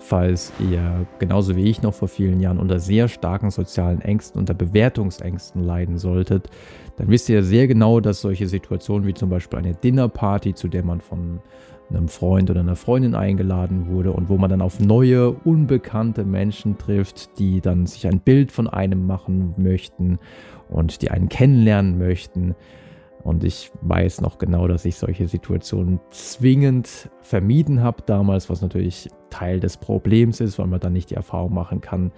falls ihr genauso wie ich noch vor vielen Jahren unter sehr starken sozialen Ängsten, unter Bewertungsängsten leiden solltet, dann wisst ihr sehr genau, dass solche Situationen wie zum Beispiel eine Dinnerparty, zu der man von einem Freund oder einer Freundin eingeladen wurde und wo man dann auf neue, unbekannte Menschen trifft, die dann sich ein Bild von einem machen möchten und die einen kennenlernen möchten. Und ich weiß noch genau, dass ich solche Situationen zwingend vermieden habe damals, was natürlich Teil des Problems ist, weil man dann nicht die Erfahrung machen kann,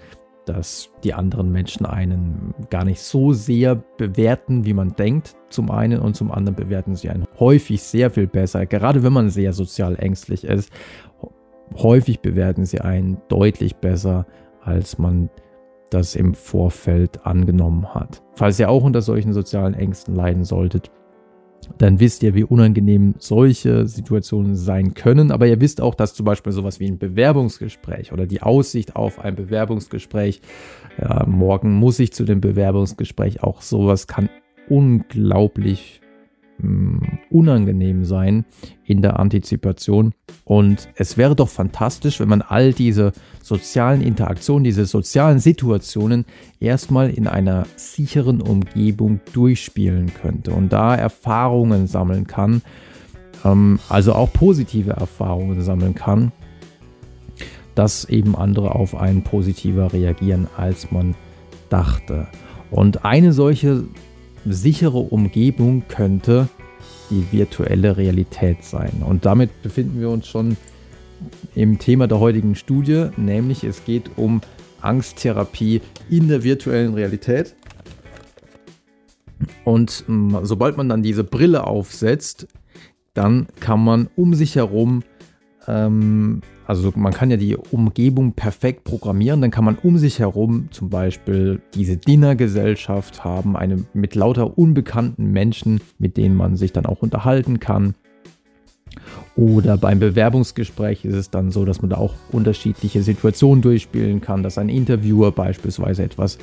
dass die anderen Menschen einen gar nicht so sehr bewerten, wie man denkt, zum einen und zum anderen bewerten sie einen häufig sehr viel besser, gerade wenn man sehr sozial ängstlich ist. Häufig bewerten sie einen deutlich besser, als man das im Vorfeld angenommen hat. Falls ihr auch unter solchen sozialen Ängsten leiden solltet, dann wisst ihr, wie unangenehm solche Situationen sein können. Aber ihr wisst auch, dass zum Beispiel sowas wie ein Bewerbungsgespräch oder die Aussicht auf ein Bewerbungsgespräch, ja, morgen muss ich zu dem Bewerbungsgespräch, auch sowas kann unglaublich unangenehm sein in der Antizipation. Und es wäre doch fantastisch, wenn man all diese sozialen Interaktionen, diese sozialen Situationen erstmal in einer sicheren Umgebung durchspielen könnte und da Erfahrungen sammeln kann, ähm, also auch positive Erfahrungen sammeln kann, dass eben andere auf einen positiver reagieren, als man dachte. Und eine solche sichere Umgebung könnte die virtuelle Realität sein. Und damit befinden wir uns schon im Thema der heutigen Studie, nämlich es geht um Angsttherapie in der virtuellen Realität. Und sobald man dann diese Brille aufsetzt, dann kann man um sich herum ähm, also man kann ja die Umgebung perfekt programmieren, dann kann man um sich herum zum Beispiel diese Dinnergesellschaft haben, eine mit lauter unbekannten Menschen, mit denen man sich dann auch unterhalten kann. Oder beim Bewerbungsgespräch ist es dann so, dass man da auch unterschiedliche Situationen durchspielen kann, dass ein Interviewer beispielsweise etwas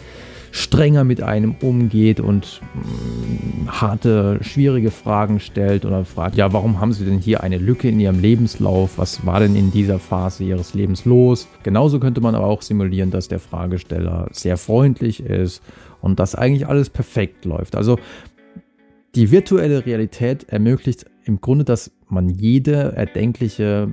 strenger mit einem umgeht und mh, mm, harte, schwierige Fragen stellt oder fragt, ja, warum haben Sie denn hier eine Lücke in Ihrem Lebenslauf? Was war denn in dieser Phase Ihres Lebens los? Genauso könnte man aber auch simulieren, dass der Fragesteller sehr freundlich ist und dass eigentlich alles perfekt läuft. Also die virtuelle Realität ermöglicht im Grunde, dass man jede erdenkliche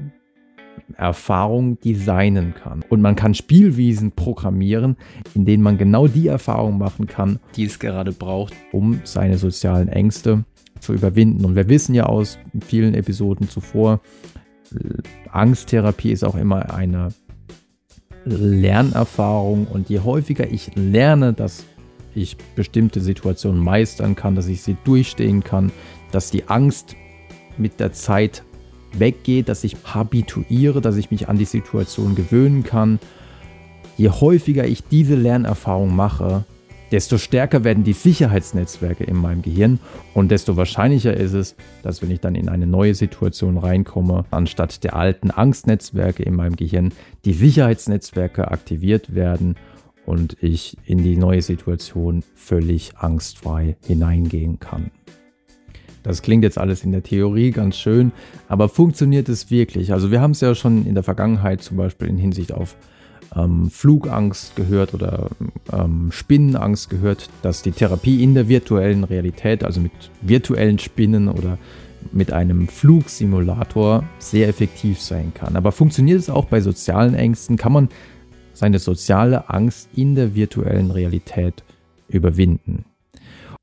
Erfahrung designen kann. Und man kann Spielwiesen programmieren, in denen man genau die Erfahrung machen kann, die es gerade braucht, um seine sozialen Ängste zu überwinden. Und wir wissen ja aus vielen Episoden zuvor, Angsttherapie ist auch immer eine Lernerfahrung. Und je häufiger ich lerne, dass ich bestimmte Situationen meistern kann, dass ich sie durchstehen kann, dass die Angst mit der Zeit weggeht, dass ich habituiere, dass ich mich an die Situation gewöhnen kann. Je häufiger ich diese Lernerfahrung mache, desto stärker werden die Sicherheitsnetzwerke in meinem Gehirn und desto wahrscheinlicher ist es, dass wenn ich dann in eine neue Situation reinkomme, anstatt der alten Angstnetzwerke in meinem Gehirn die Sicherheitsnetzwerke aktiviert werden und ich in die neue Situation völlig angstfrei hineingehen kann. Das klingt jetzt alles in der Theorie ganz schön, aber funktioniert es wirklich? Also wir haben es ja schon in der Vergangenheit zum Beispiel in Hinsicht auf ähm, Flugangst gehört oder ähm, Spinnenangst gehört, dass die Therapie in der virtuellen Realität, also mit virtuellen Spinnen oder mit einem Flugsimulator sehr effektiv sein kann. Aber funktioniert es auch bei sozialen Ängsten? Kann man seine soziale Angst in der virtuellen Realität überwinden?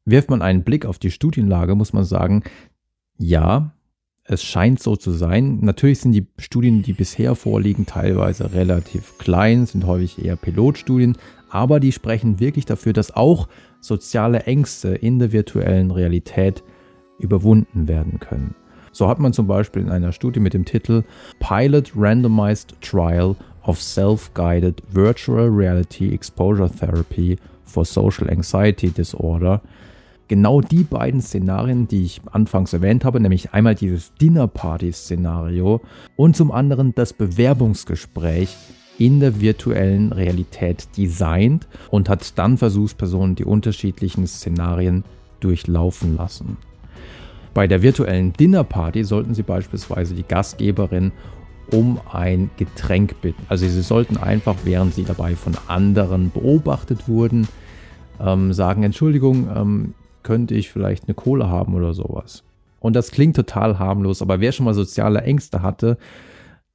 Wirft man einen Blick auf die Studienlage, muss man sagen, ja, es scheint so zu sein. Natürlich sind die Studien, die bisher vorliegen, teilweise relativ klein, sind häufig eher Pilotstudien, aber die sprechen wirklich dafür, dass auch soziale Ängste in der virtuellen Realität überwunden werden können. So hat man zum Beispiel in einer Studie mit dem Titel Pilot Randomized Trial of Self-Guided Virtual Reality Exposure Therapy for Social Anxiety Disorder genau die beiden Szenarien, die ich anfangs erwähnt habe, nämlich einmal dieses Dinner-Party-Szenario und zum anderen das Bewerbungsgespräch in der virtuellen Realität designt und hat dann Versuchspersonen die unterschiedlichen Szenarien durchlaufen lassen. Bei der virtuellen Dinnerparty sollten sie beispielsweise die Gastgeberin um ein Getränk bitten. Also sie sollten einfach, während sie dabei von anderen beobachtet wurden, ähm, sagen, Entschuldigung, ähm, könnte ich vielleicht eine Cola haben oder sowas. Und das klingt total harmlos, aber wer schon mal soziale Ängste hatte,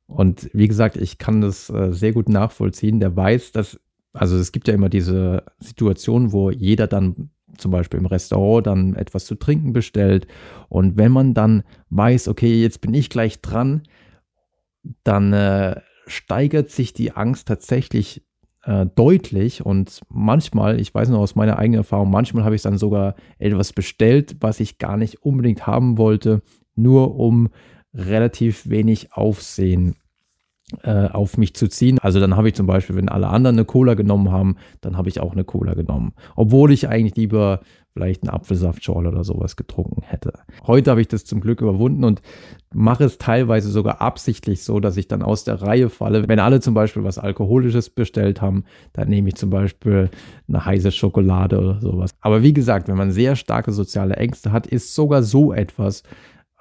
und wie gesagt, ich kann das äh, sehr gut nachvollziehen, der weiß, dass, also es gibt ja immer diese Situation, wo jeder dann zum Beispiel im Restaurant dann etwas zu trinken bestellt. Und wenn man dann weiß, okay, jetzt bin ich gleich dran, dann äh, steigert sich die Angst tatsächlich äh, deutlich. Und manchmal, ich weiß noch aus meiner eigenen Erfahrung, manchmal habe ich dann sogar etwas bestellt, was ich gar nicht unbedingt haben wollte, nur um relativ wenig Aufsehen äh, auf mich zu ziehen. Also dann habe ich zum Beispiel, wenn alle anderen eine Cola genommen haben, dann habe ich auch eine Cola genommen. Obwohl ich eigentlich lieber vielleicht einen Apfelsaftschorle oder sowas getrunken hätte. Heute habe ich das zum Glück überwunden und mache es teilweise sogar absichtlich so, dass ich dann aus der Reihe falle. Wenn alle zum Beispiel was Alkoholisches bestellt haben, dann nehme ich zum Beispiel eine heiße Schokolade oder sowas. Aber wie gesagt, wenn man sehr starke soziale Ängste hat, ist sogar so etwas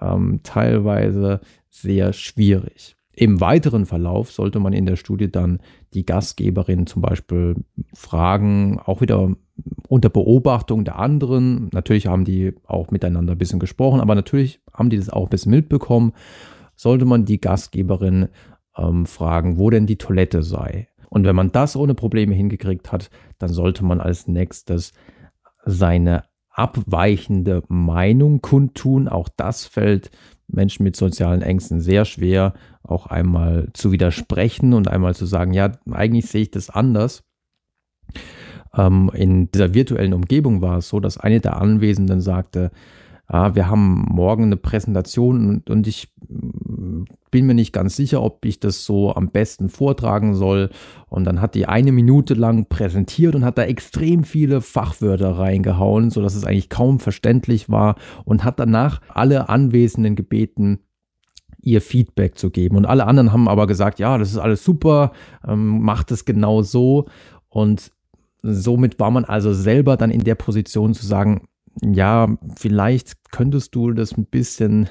ähm, teilweise sehr schwierig. Im weiteren Verlauf sollte man in der Studie dann die Gastgeberin zum Beispiel fragen, auch wieder unter Beobachtung der anderen. Natürlich haben die auch miteinander ein bisschen gesprochen, aber natürlich haben die das auch ein bisschen mitbekommen. Sollte man die Gastgeberin ähm, fragen, wo denn die Toilette sei. Und wenn man das ohne Probleme hingekriegt hat, dann sollte man als nächstes seine abweichende Meinung kundtun. Auch das fällt Menschen mit sozialen Ängsten sehr schwer, auch einmal zu widersprechen und einmal zu sagen, ja, eigentlich sehe ich das anders. Ähm, in dieser virtuellen Umgebung war es so, dass eine der Anwesenden sagte, ah, wir haben morgen eine Präsentation und, und ich bin mir nicht ganz sicher, ob ich das so am besten vortragen soll. Und dann hat die eine Minute lang präsentiert und hat da extrem viele Fachwörter reingehauen, sodass es eigentlich kaum verständlich war und hat danach alle Anwesenden gebeten, ihr Feedback zu geben. Und alle anderen haben aber gesagt, ja, das ist alles super, ähm, macht es genau so. Und somit war man also selber dann in der Position zu sagen, ja, vielleicht könntest du das ein bisschen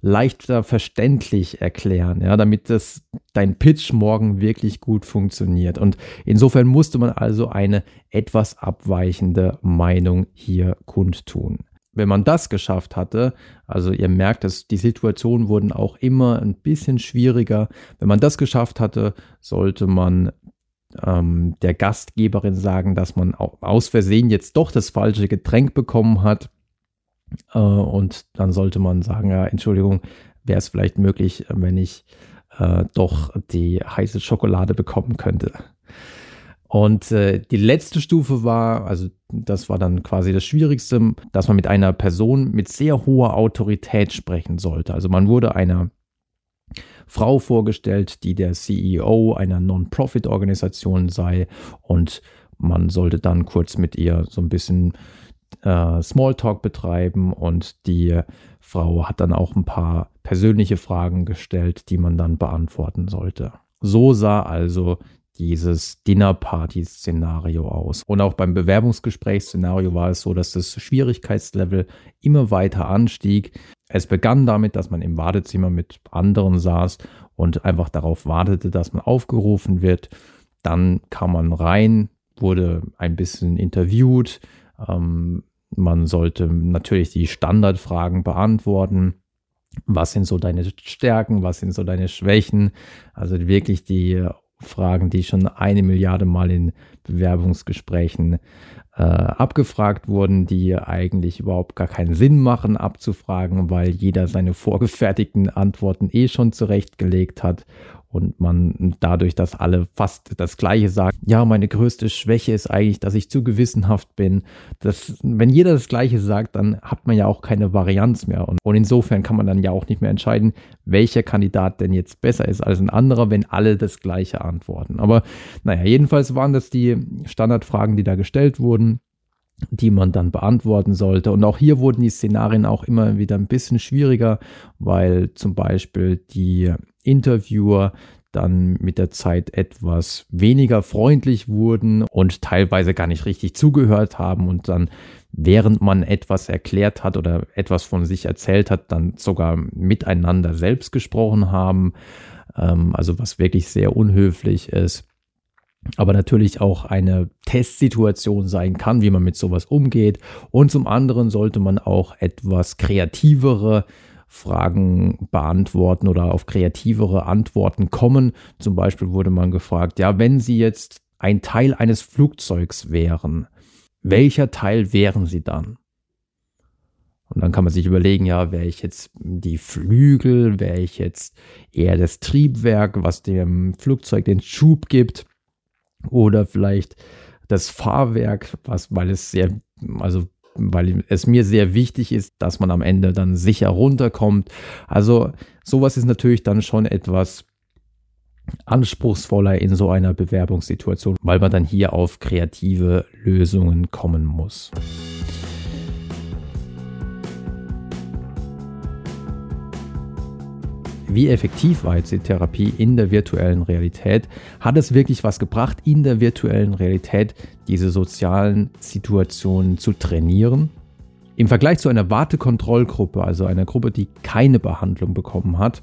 leichter verständlich erklären, ja, damit das dein Pitch morgen wirklich gut funktioniert. Und insofern musste man also eine etwas abweichende Meinung hier kundtun. Wenn man das geschafft hatte, also ihr merkt, dass die Situationen wurden auch immer ein bisschen schwieriger. Wenn man das geschafft hatte, sollte man ähm, der Gastgeberin sagen, dass man aus Versehen jetzt doch das falsche Getränk bekommen hat äh, und dann sollte man sagen, ja, Entschuldigung, wäre es vielleicht möglich, wenn ich äh, doch die heiße Schokolade bekommen könnte. Und äh, die letzte Stufe war, also das war dann quasi das Schwierigste, dass man mit einer Person mit sehr hoher Autorität sprechen sollte. Also man wurde einer Frau vorgestellt, die der CEO einer Non-Profit-Organisation sei und man sollte dann kurz mit ihr so ein bisschen äh, Smalltalk betreiben und die Frau hat dann auch ein paar persönliche Fragen gestellt, die man dann beantworten sollte. So sah also dieses Dinnerparty-Szenario aus. Und auch beim Bewerbungsgesprächsszenario war es so, dass das Schwierigkeitslevel immer weiter anstieg. Es begann damit, dass man im Wartezimmer mit anderen saß und einfach darauf wartete, dass man aufgerufen wird. Dann kam man rein, wurde ein bisschen interviewt, ähm, man sollte natürlich die Standardfragen beantworten. Was sind so deine Stärken? Was sind so deine Schwächen? Also wirklich die Fragen, die schon eine Milliarde Mal in Bewerbungsgesprächen äh, abgefragt wurden, die eigentlich überhaupt gar keinen Sinn machen abzufragen, weil jeder seine vorgefertigten Antworten eh schon zurechtgelegt hat und man dadurch, dass alle fast das Gleiche sagen, ja, meine größte Schwäche ist eigentlich, dass ich zu gewissenhaft bin. Das, wenn jeder das Gleiche sagt, dann hat man ja auch keine Varianz mehr. Und, und insofern kann man dann ja auch nicht mehr entscheiden, welcher Kandidat denn jetzt besser ist als ein anderer, wenn alle das Gleiche antworten. Aber naja, jedenfalls waren das die Standardfragen, die da gestellt wurden die man dann beantworten sollte. Und auch hier wurden die Szenarien auch immer wieder ein bisschen schwieriger, weil zum Beispiel die Interviewer dann mit der Zeit etwas weniger freundlich wurden und teilweise gar nicht richtig zugehört haben und dann, während man etwas erklärt hat oder etwas von sich erzählt hat, dann sogar miteinander selbst gesprochen haben. ähm, also was wirklich sehr unhöflich ist aber natürlich auch eine Testsituation sein kann, wie man mit sowas umgeht. Und zum anderen sollte man auch etwas kreativere Fragen beantworten oder auf kreativere Antworten kommen. Zum Beispiel wurde man gefragt, ja, wenn Sie jetzt ein Teil eines Flugzeugs wären, welcher Teil wären Sie dann? Und dann kann man sich überlegen, ja, wäre ich jetzt die Flügel, wäre ich jetzt eher das Triebwerk, was dem Flugzeug den Schub gibt? Oder vielleicht das Fahrwerk, was, weil es sehr, also weil es mir sehr wichtig ist, dass man am Ende dann sicher runterkommt. Also sowas ist natürlich dann schon etwas anspruchsvoller in so einer Bewerbungssituation, weil man dann hier auf kreative Lösungen kommen muss. Wie effektiv war jetzt die Therapie in der virtuellen Realität? Hat es wirklich was gebracht, in der virtuellen Realität diese sozialen Situationen zu trainieren? Im Vergleich zu einer Wartekontrollgruppe, also einer Gruppe, die keine Behandlung bekommen hat,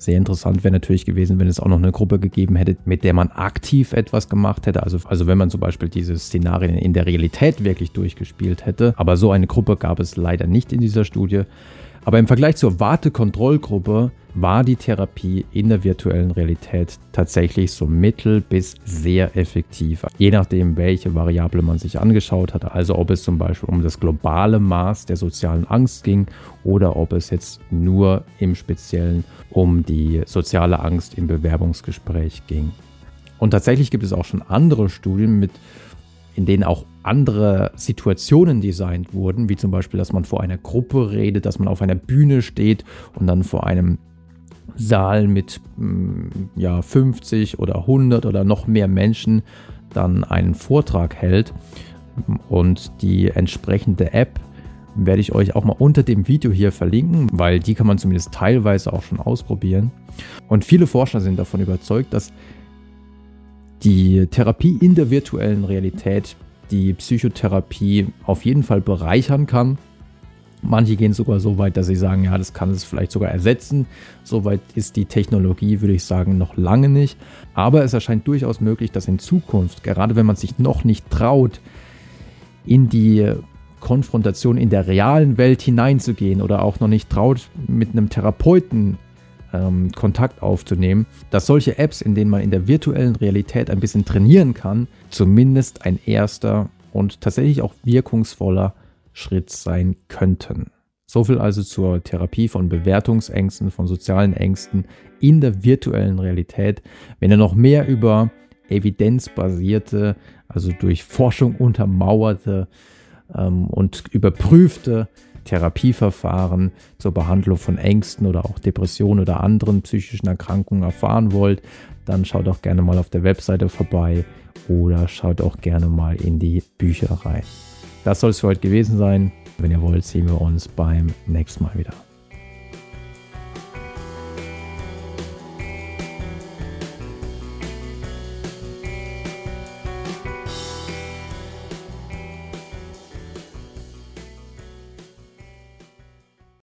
sehr interessant wäre natürlich gewesen, wenn es auch noch eine Gruppe gegeben hätte, mit der man aktiv etwas gemacht hätte. Also, also wenn man zum Beispiel diese Szenarien in der Realität wirklich durchgespielt hätte. Aber so eine Gruppe gab es leider nicht in dieser Studie. Aber im Vergleich zur Wartekontrollgruppe war die Therapie in der virtuellen Realität tatsächlich so mittel bis sehr effektiv. Je nachdem, welche Variable man sich angeschaut hat, also ob es zum Beispiel um das globale Maß der sozialen Angst ging oder ob es jetzt nur im Speziellen um die soziale Angst im Bewerbungsgespräch ging. Und tatsächlich gibt es auch schon andere Studien mit in denen auch andere Situationen designt wurden, wie zum Beispiel, dass man vor einer Gruppe redet, dass man auf einer Bühne steht und dann vor einem Saal mit mm, ja, 50 oder 100 oder noch mehr Menschen dann einen Vortrag hält. Und die entsprechende App werde ich euch auch mal unter dem Video hier verlinken, weil die kann man zumindest teilweise auch schon ausprobieren. Und viele Forscher sind davon überzeugt, dass die Therapie in der virtuellen Realität die Psychotherapie auf jeden Fall bereichern kann. Manche gehen sogar so weit, dass sie sagen, ja, das kann es vielleicht sogar ersetzen. Soweit ist die Technologie, würde ich sagen, noch lange nicht. Aber es erscheint durchaus möglich, dass in Zukunft, gerade wenn man sich noch nicht traut, in die Konfrontation in der realen Welt hineinzugehen oder auch noch nicht traut, mit einem Therapeuten ähm, Kontakt aufzunehmen, dass solche Apps, in denen man in der virtuellen Realität ein bisschen trainieren kann, zumindest ein erster und tatsächlich auch wirkungsvoller Schritt sein könnten. So viel also zur Therapie von Bewertungsängsten, von sozialen Ängsten in der virtuellen Realität. Wenn ihr noch mehr über evidenzbasierte, also durch Forschung untermauerte ähm, und überprüfte Therapieverfahren zur Behandlung von Ängsten oder auch Depressionen oder anderen psychischen Erkrankungen erfahren wollt, dann schaut auch gerne mal auf der Webseite vorbei oder schaut auch gerne mal in die Bücher rein. Das soll es für heute gewesen sein. Wenn ihr wollt, sehen wir uns beim nächsten Mal wieder.